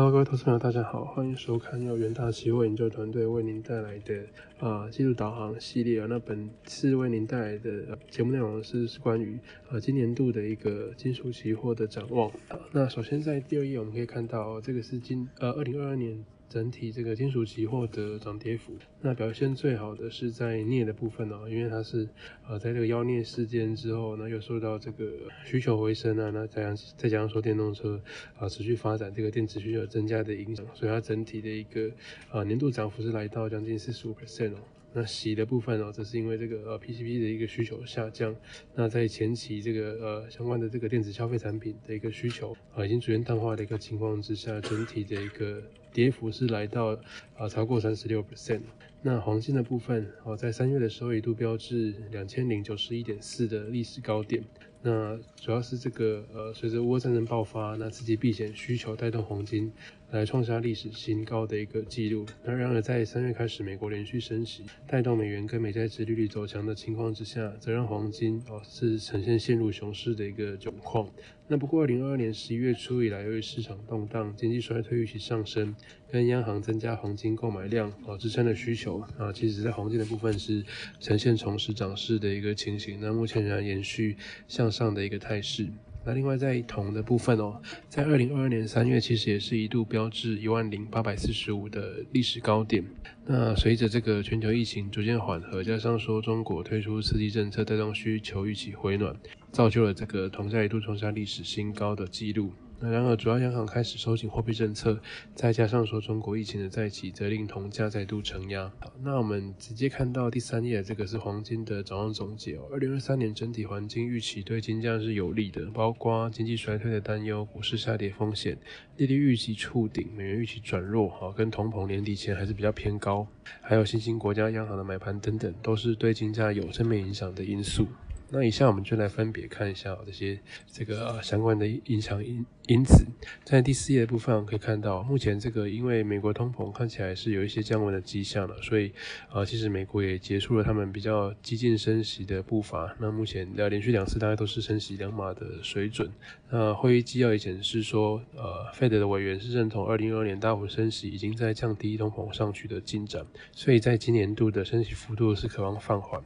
Hello，各位投资朋友，大家好，欢迎收看由元大期货研究团队为您带来的啊技术导航系列啊。那本次为您带来的节目内容是是关于啊今年度的一个金属期货的展望。那首先在第二页我们可以看到，这个是今呃二零二二年。整体这个金属期货的涨跌幅，那表现最好的是在镍的部分哦，因为它是呃在这个妖镍事件之后，那又受到这个需求回升啊，那再加再加上说电动车啊持续发展，这个电子需求增加的影响，所以它整体的一个呃年度涨幅是来到将近四十五 percent 哦。那锡的部分哦，则是因为这个呃 PCB 的一个需求下降，那在前期这个呃相关的这个电子消费产品的一个需求啊已经逐渐淡化的一个情况之下，整体的一个跌幅是来到啊超过三十六 percent。那黄金的部分哦，在三月的时候一度标至两千零九十一点四的历史高点。那主要是这个呃，随着乌战争爆发，那刺激避险需求带动黄金来创下历史新高的一个记录。那然而在三月开始，美国连续升息，带动美元跟美债殖利率走强的情况之下，则让黄金哦是呈现陷入熊市的一个窘况。那不过二零二二年十一月初以来，由于市场动荡、经济衰退预期上升，跟央行增加黄金购买量哦支撑的需求啊，其实在黄金的部分是呈现重拾涨势的一个情形。那目前仍然延续向。上的一个态势。那另外在铜的部分哦，在二零二二年三月，其实也是一度标志一万零八百四十五的历史高点。那随着这个全球疫情逐渐缓和，加上说中国推出刺激政策，带动需求预期回暖，造就了这个铜价一度创下历史新高的纪录。那然而，主要央行开始收紧货币政策，再加上说中国疫情的再起，则令铜价再度承压。好，那我们直接看到第三页，这个是黄金的早上总结哦。二零二三年整体环境预期对金价是有利的，包括经济衰退的担忧、股市下跌风险、利率预期触顶、美元预期转弱，哈，跟同膨年底前还是比较偏高，还有新兴国家央行的买盘等等，都是对金价有正面影响的因素。那以下我们就来分别看一下这些这个相关的影响因因子。在第四页的部分可以看到，目前这个因为美国通膨看起来是有一些降温的迹象了，所以啊，其实美国也结束了他们比较激进升息的步伐。那目前呃连续两次大概都是升息两码的水准。那会议纪要也显示说，呃，Fed 的委员是认同二零二二年大幅升息已经在降低通膨上去的进展，所以在今年度的升息幅度是渴望放缓。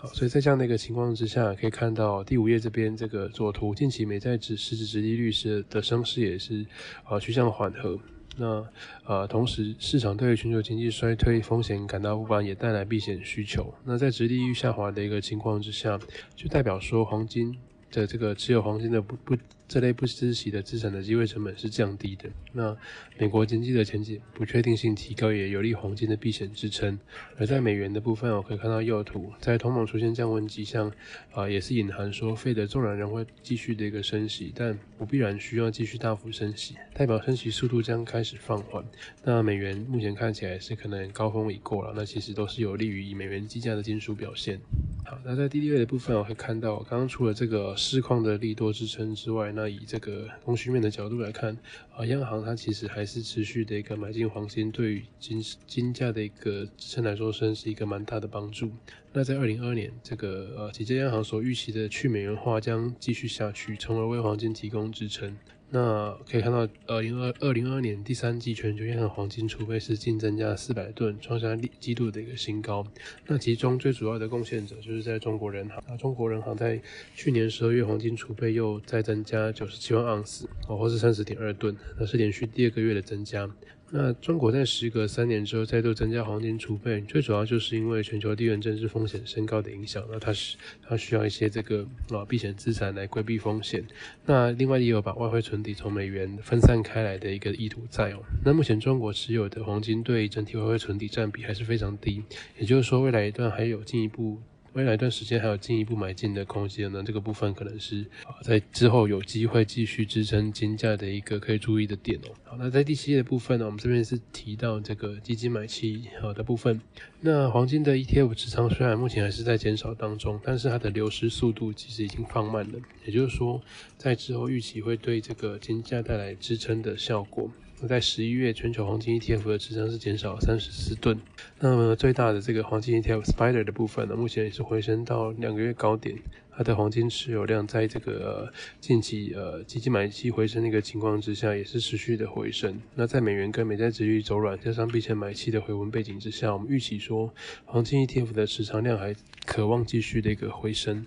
好，所以在这样的一个情况之下，可以看到第五页这边这个左图，近期美债指实质直利率是的升势也是呃趋向缓和。那呃，同时市场对于全球经济衰退风险感到不安，也带来避险需求。那在直利率下滑的一个情况之下，就代表说黄金。的这个持有黄金的不不这类不知息的资产的机会成本是降低的。那美国经济的前景不确定性提高，也有利黄金的避险支撑。而在美元的部分，我可以看到右图，在通膨出现降温迹象，啊，也是隐含说费的纵然仍会继续的一个升息，但不必然需要继续大幅升息，代表升息速度将开始放缓。那美元目前看起来是可能高峰已过了，那其实都是有利于以美元计价的金属表现。好，那在第六页的部分，我会看到刚刚除了这个市况的利多支撑之外，那那以这个供需面的角度来看，啊，央行它其实还是持续的一个买进黄金，对于金金价的一个支撑来说，算是一个蛮大的帮助。那在二零二二年，这个呃几家央行所预期的去美元化将继续下去，从而为黄金提供支撑。那可以看到，二零二二零二二年第三季全球央行黄金储备是净增加四百吨，创下历季度的一个新高。那其中最主要的贡献者就是在中国人行。那中国人行在去年十二月黄金储备又再增加九十七万盎司，哦，或是三十点二吨，那是连续第二个月的增加。那中国在时隔三年之后再度增加黄金储备，最主要就是因为全球地缘政治风险升高的影响。那它是它需要一些这个啊避险资产来规避风险。那另外也有把外汇存底从美元分散开来的一个意图在哦。那目前中国持有的黄金对整体外汇存底占比还是非常低，也就是说未来一段还有进一步。未来一段时间还有进一步买进的空间呢，这个部分可能是啊在之后有机会继续支撑金价的一个可以注意的点哦。好，那在第七页的部分呢，我们这边是提到这个基金买期好的部分。那黄金的 ETF 持仓虽然目前还是在减少当中，但是它的流失速度其实已经放慢了，也就是说在之后预期会对这个金价带来支撑的效果。在十一月全球黄金 ETF 的持仓是减少三十四吨。那么最大的这个黄金 ETF Spider 的部分呢，目前也是回升到两个月高点。它的黄金持有量在这个近期呃基金买气回升的一个情况之下，也是持续的回升。那在美元跟美债值率走软，加上避险买气的回温背景之下，我们预期说黄金 ETF 的持仓量还渴望继续的一个回升。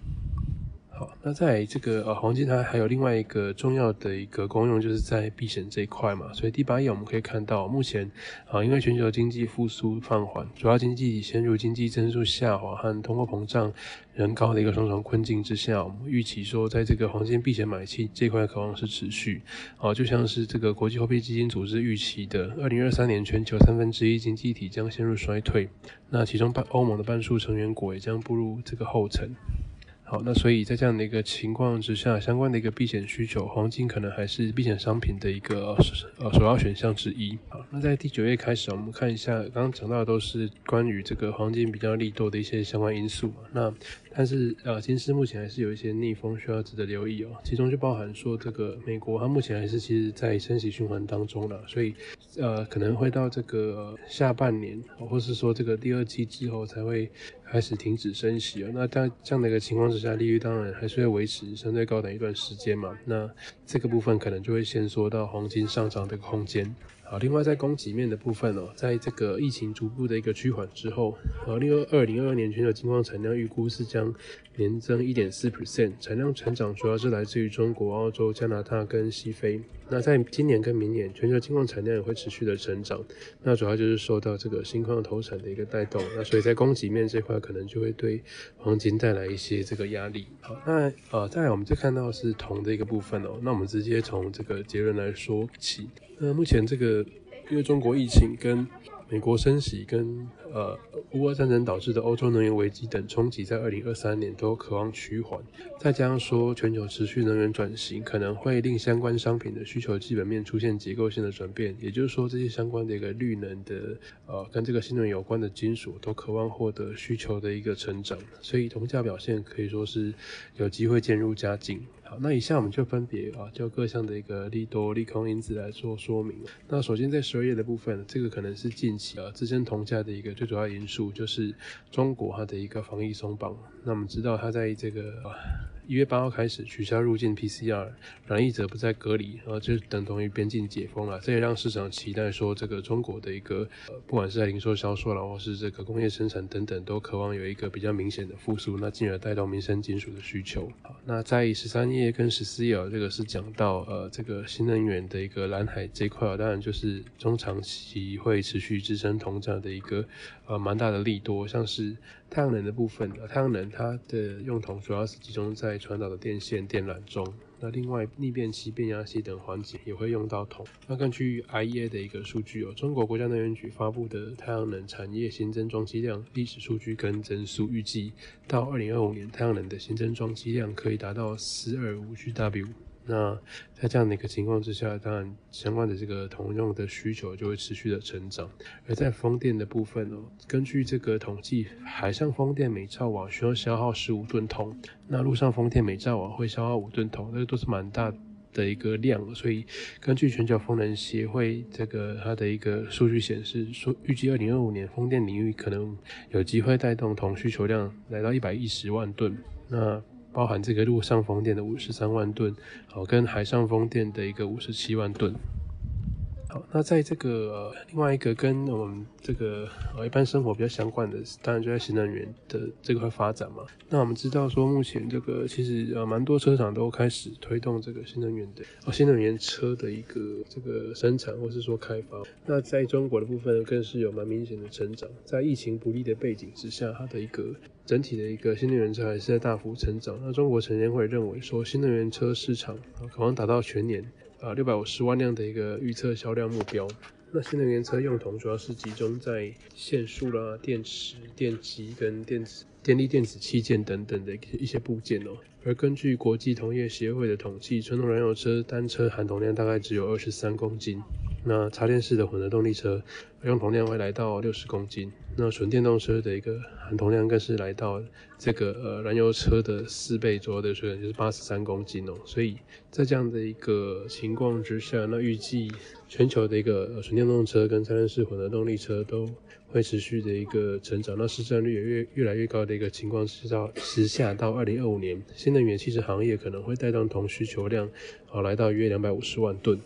好，那在这个呃黄金它还有另外一个重要的一个功用，就是在避险这一块嘛。所以第八页我们可以看到，目前啊因为全球经济复苏放缓，主要经济陷入经济增速下滑和通货膨胀仍高的一个双重困境之下，我们预期说在这个黄金避险买气这块渴望是持续。啊，就像是这个国际货币基金组织预期的，二零二三年全球三分之一经济体将陷入衰退，那其中半欧盟的半数成员国也将步入这个后尘。好，那所以在这样的一个情况之下，相关的一个避险需求，黄金可能还是避险商品的一个呃首要选项之一。好，那在第九页开始，我们看一下刚刚讲到的都是关于这个黄金比较利多的一些相关因素。那但是呃，金市目前还是有一些逆风需要值得留意哦，其中就包含说这个美国它目前还是其实在升息循环当中了，所以呃可能会到这个下半年，或是说这个第二季之后才会。开始停止升息啊，那在这样的一个情况之下，利率当然还是会维持相对高等一段时间嘛。那这个部分可能就会先缩到黄金上涨的空间。好，另外在供给面的部分哦，在这个疫情逐步的一个趋缓之后，呃，另外二零二二年全球金矿产量预估是将年增一点四 percent，产量成长主要是来自于中国、澳洲、加拿大跟西非。那在今年跟明年，全球金矿产量也会持续的成长，那主要就是受到这个新矿投产的一个带动。那所以在供给面这块，可能就会对黄金带来一些这个压力。好，那呃，再来我们就看到是铜的一个部分哦，那我们直接从这个结论来说起。那目前这个，因为中国疫情跟美国升息跟呃乌俄战争导致的欧洲能源危机等冲击，在二零二三年都渴望趋缓。再加上说全球持续能源转型，可能会令相关商品的需求基本面出现结构性的转变。也就是说，这些相关的一个绿能的呃跟这个新能源有关的金属，都渴望获得需求的一个成长。所以铜价表现可以说是有机会渐入佳境。那以下我们就分别啊，就各项的一个利多、利空因子来做说明。那首先在十二页的部分，这个可能是近期啊支撑铜价的一个最主要因素，就是中国它的一个防疫松绑。那我们知道它在这个。啊一月八号开始取消入境 PCR，染疫者不再隔离，然后就等同于边境解封了。这也让市场期待说，这个中国的一个呃，不管是在零售销售了，或是这个工业生产等等，都渴望有一个比较明显的复苏，那进而带动民生金属的需求。好，那在十三页跟十四页这个是讲到呃这个新能源的一个蓝海这一块当然就是中长期会持续支撑铜价的一个呃蛮大的利多，像是太阳能的部分，太阳能它的用铜主要是集中在在传导的电线电缆中，那另外逆变器、变压器等环节也会用到铜。那根据 IEA 的一个数据哦，中国国家能源局发布的太阳能产业新增装机量历史数据跟增速，预计到二零二五年，太阳能的新增装机量可以达到四二五 GW。那在这样的一个情况之下，当然相关的这个铜用的需求就会持续的成长。而在风电的部分哦，根据这个统计，海上风电每兆瓦需要消耗十五吨铜，那陆上风电每兆瓦会消耗五吨铜，那个都是蛮大的一个量。所以根据全球风能协会这个它的一个数据显示，说预计二零二五年风电领域可能有机会带动铜需求量来到一百一十万吨。那包含这个陆上风电的五十三万吨，好，跟海上风电的一个五十七万吨。好，那在这个另外一个跟我们这个呃一般生活比较相关的，当然就在新能源的这块发展嘛。那我们知道说，目前这个其实呃蛮多车厂都开始推动这个新能源的哦新能源车的一个这个生产或是说开发。那在中国的部分更是有蛮明显的成长，在疫情不利的背景之下，它的一个整体的一个新能源车还是在大幅成长。那中国证监会认为说，新能源车市场啊可能达到全年。啊，六百五十万辆的一个预测销量目标。那新能源车用铜主要是集中在线束啦、电池、电机跟电子、电力电子器件等等的一些部件哦。而根据国际铜业协会的统计，传统燃油车单车含铜量大概只有二十三公斤。那插电式的混合动力车用铜量会来到六十公斤，那纯电动车的一个含铜量更是来到这个呃燃油车的四倍左右的水准，就是八十三公斤哦。所以在这样的一个情况之下，那预计全球的一个纯电动车跟插电式混合动力车都会持续的一个成长，那市占率也越越来越高的一个情况之下，时下到二零二五年，新能源汽车行业可能会带动铜需求量啊来到约两百五十万吨。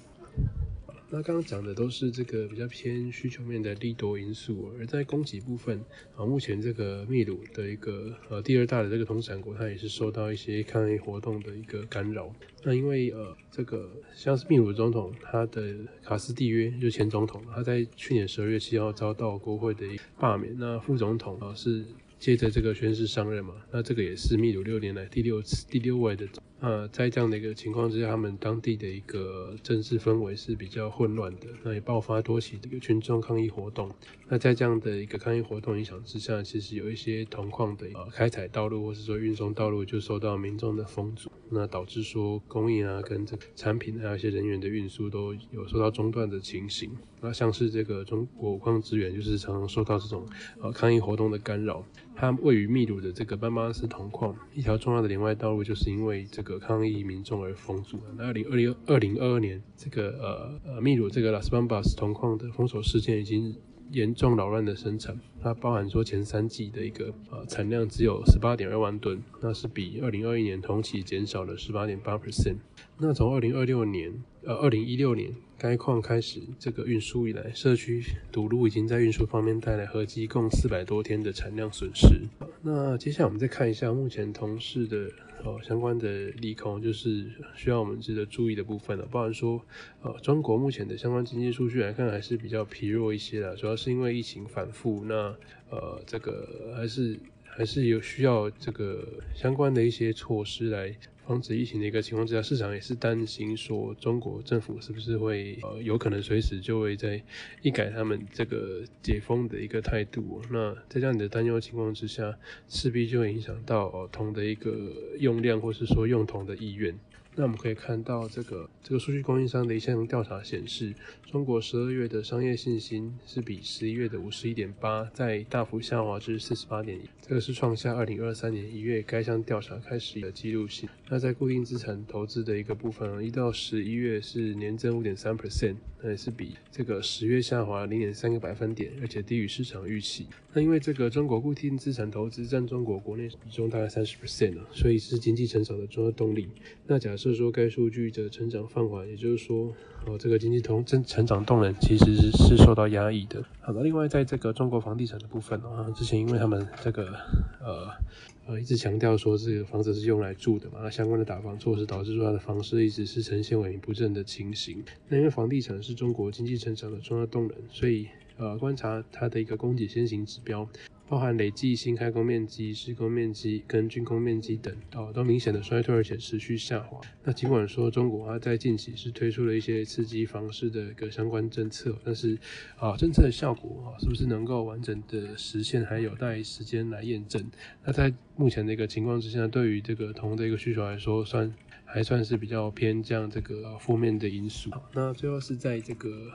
那刚刚讲的都是这个比较偏需求面的利多因素，而在供给部分啊，目前这个秘鲁的一个呃第二大的这个铜产国，它也是受到一些抗议活动的一个干扰。那因为呃这个像是秘鲁总统他的卡斯蒂约就前总统，他在去年十二月七号遭到国会的罢免，那副总统啊是接着这个宣誓上任嘛，那这个也是秘鲁六年来第六次第六位的。呃，在这样的一个情况之下，他们当地的一个政治氛围是比较混乱的，那也爆发多起这个群众抗议活动。那在这样的一个抗议活动影响之下，其实有一些铜矿的呃开采道路或是说运送道路就受到民众的封阻，那导致说供应啊跟这个产品还有一些人员的运输都有受到中断的情形。那像是这个中国矿资源就是常常受到这种呃抗议活动的干扰。它位于秘鲁的这个班巴斯铜矿一条重要的连外道路，就是因为这个抗议民众而封阻那二零二零二零二二年，这个呃呃秘鲁这个拉斯班巴斯铜矿的封锁事件已经严重扰乱的生产。它包含说前三季的一个呃产量只有十八点二万吨，那是比二零二一年同期减少了十八点八 percent。那从二零二六年呃二零一六年该矿开始这个运输以来，社区堵路已经在运输方面带来合计共四百多天的产量损失。那接下来我们再看一下目前同事的呃相关的利空，就是需要我们值得注意的部分了。不然说呃中国目前的相关经济数据来看还是比较疲弱一些的，主要是因为疫情反复。那呃这个还是还是有需要这个相关的一些措施来。防止疫情的一个情况之下，市场也是担心说中国政府是不是会呃有可能随时就会在一改他们这个解封的一个态度。那在这样的担忧情况之下，势必就会影响到铜的一个用量，或是说用铜的意愿。那我们可以看到，这个这个数据供应商的一项调查显示，中国十二月的商业信心是比十一月的五十一点八，在大幅下滑至四十八点一，这个是创下二零二三年一月该项调查开始的记录性。那在固定资产投资的一个部分，一到十一月是年增五点三 percent，那也是比这个十月下滑零点三个百分点，而且低于市场预期。那因为这个中国固定资产投资占中国国内比重大概三十 percent，所以是经济成长的重要动力。那假设就是说该数据的成长放缓，也就是说，哦，这个经济同增成长动能其实是受到压抑的。好的，另外在这个中国房地产的部分啊，之前因为他们这个呃呃一直强调说这个房子是用来住的嘛，那相关的打房措施导致说它的房市一直是呈现萎靡不振的情形。那因为房地产是中国经济成长的重要动能，所以呃观察它的一个供给先行指标。包含累计新开工面积、施工面积跟竣工面积等，哦，都明显的衰退，而且持续下滑。那尽管说中国它在近期是推出了一些刺激房市的一个相关政策，但是啊，政策的效果啊，是不是能够完整的实现，还有待时间来验证。那在目前的一个情况之下，对于这个铜的一个需求来说，算还算是比较偏向这个负面的因素。那最后是在这个。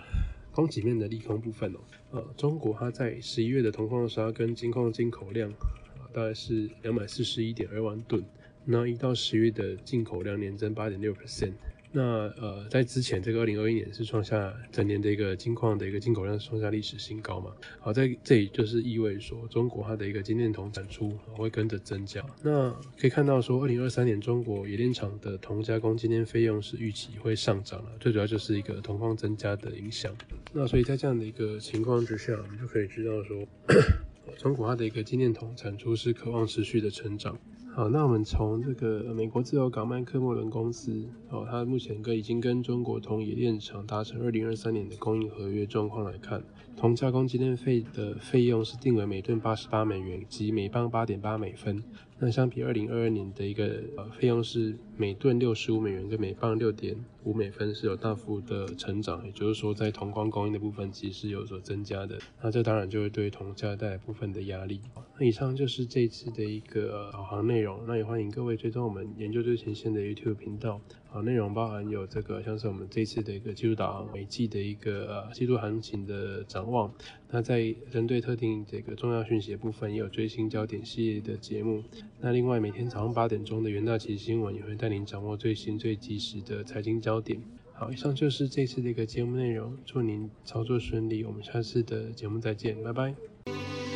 供给面的利空部分哦，呃，中国它在十一月的铜矿砂跟金矿进口量啊，大概是两百四十一点二万吨，那一到十月的进口量年增八点六 percent。那呃，在之前这个二零二一年是创下整年的一个金矿的一个进口量创下历史新高嘛？好，在这里就是意味说中国它的一个精炼铜产出会跟着增加。那可以看到说，二零二三年中国冶炼厂的铜加工今天费用是预期会上涨了，最主要就是一个铜矿增加的影响。那所以在这样的一个情况之下，我们就可以知道说，中国它的一个精炼铜产出是渴望持续的成长。好，那我们从这个美国自由港曼科莫伦公司，哦，它目前跟已经跟中国铜冶炼厂达成二零二三年的供应合约状况来看，铜加工精炼费的费用是定为每吨八十八美元及每磅八点八美分。那相比二零二二年的一个呃费用是每吨六十五美元跟每磅六点五美分是有大幅的成长，也就是说在铜矿供应的部分其实是有所增加的。那这当然就会对铜价带来部分的压力。那以上就是这次的一个导航内容，那也欢迎各位追踪我们研究最前线的 YouTube 频道。啊，内容包含有这个像是我们这次的一个季度导航每季的一个呃季度行情的展望。那在针对特定这个重要讯息的部分，也有最新焦点系列的节目。那另外每天早上八点钟的元大旗新闻也会带您掌握最新最及时的财经焦点。好，以上就是这次的一个节目内容，祝您操作顺利，我们下次的节目再见，拜拜。